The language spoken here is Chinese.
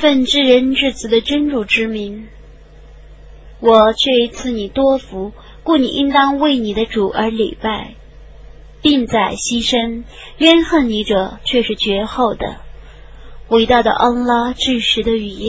奉至人至子的真主之名，我却赐你多福，故你应当为你的主而礼拜，并在牺牲。冤恨你者却是绝后的，伟大的安拉至时的语言。